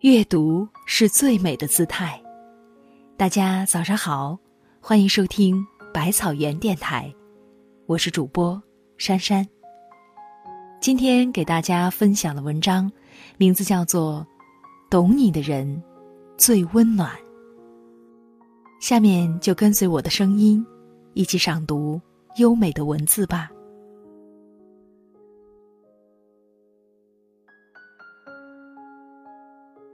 阅读是最美的姿态。大家早上好，欢迎收听百草园电台，我是主播珊珊。今天给大家分享的文章，名字叫做《懂你的人最温暖》。下面就跟随我的声音，一起赏读优美的文字吧。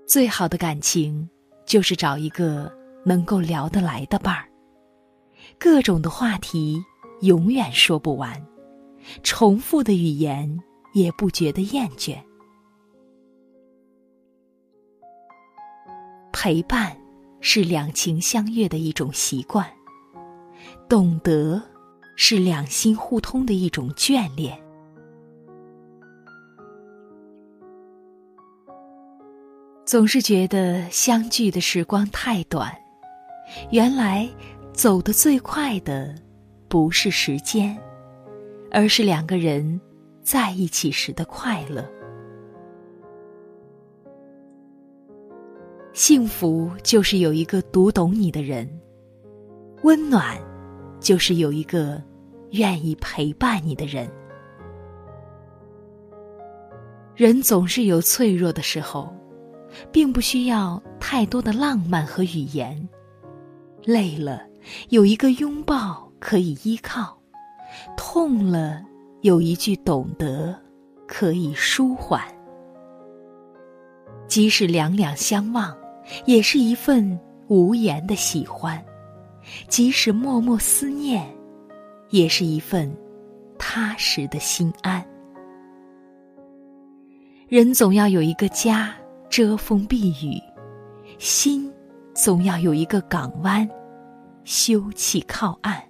最好的感情，就是找一个能够聊得来的伴儿。各种的话题永远说不完，重复的语言也不觉得厌倦。陪伴是两情相悦的一种习惯，懂得是两心互通的一种眷恋。总是觉得相聚的时光太短，原来走得最快的不是时间，而是两个人在一起时的快乐。幸福就是有一个读懂你的人，温暖就是有一个愿意陪伴你的人。人总是有脆弱的时候。并不需要太多的浪漫和语言，累了有一个拥抱可以依靠，痛了有一句懂得可以舒缓。即使两两相望，也是一份无言的喜欢；即使默默思念，也是一份踏实的心安。人总要有一个家。遮风避雨，心总要有一个港湾，休憩靠岸。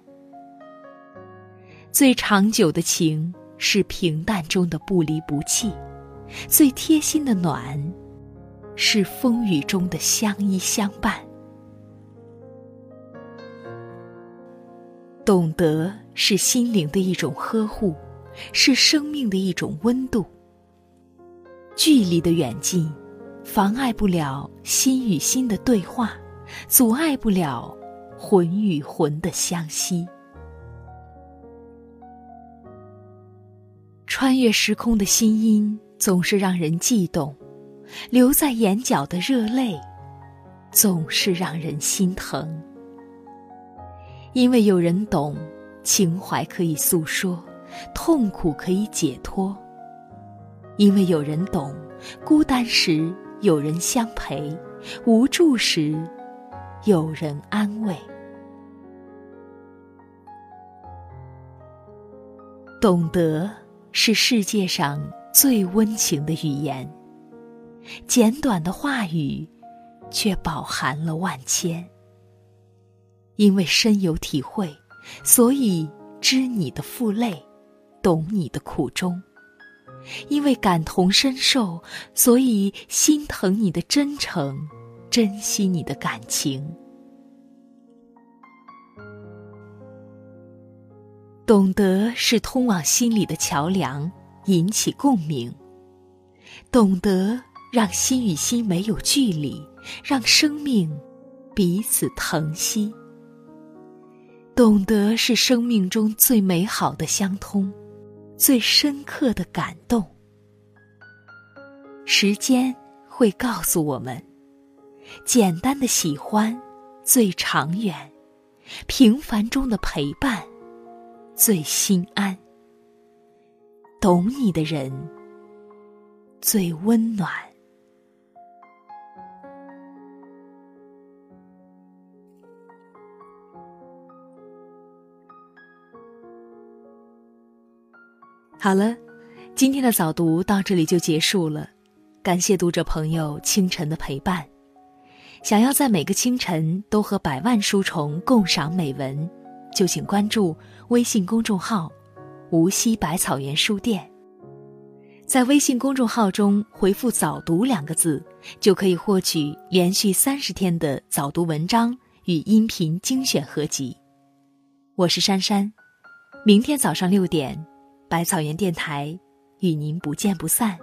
最长久的情是平淡中的不离不弃，最贴心的暖是风雨中的相依相伴。懂得是心灵的一种呵护，是生命的一种温度。距离的远近。妨碍不了心与心的对话，阻碍不了魂与魂的相吸。穿越时空的心音总是让人悸动，留在眼角的热泪总是让人心疼。因为有人懂，情怀可以诉说，痛苦可以解脱。因为有人懂，孤单时。有人相陪，无助时有人安慰。懂得是世界上最温情的语言，简短的话语，却饱含了万千。因为深有体会，所以知你的负累，懂你的苦衷。因为感同身受，所以心疼你的真诚，珍惜你的感情。懂得是通往心里的桥梁，引起共鸣；懂得让心与心没有距离，让生命彼此疼惜；懂得是生命中最美好的相通。最深刻的感动，时间会告诉我们：简单的喜欢最长远，平凡中的陪伴最心安，懂你的人最温暖。好了，今天的早读到这里就结束了。感谢读者朋友清晨的陪伴。想要在每个清晨都和百万书虫共赏美文，就请关注微信公众号“无锡百草园书店”。在微信公众号中回复“早读”两个字，就可以获取连续三十天的早读文章与音频精选合集。我是珊珊，明天早上六点，百草园电台与您不见不散。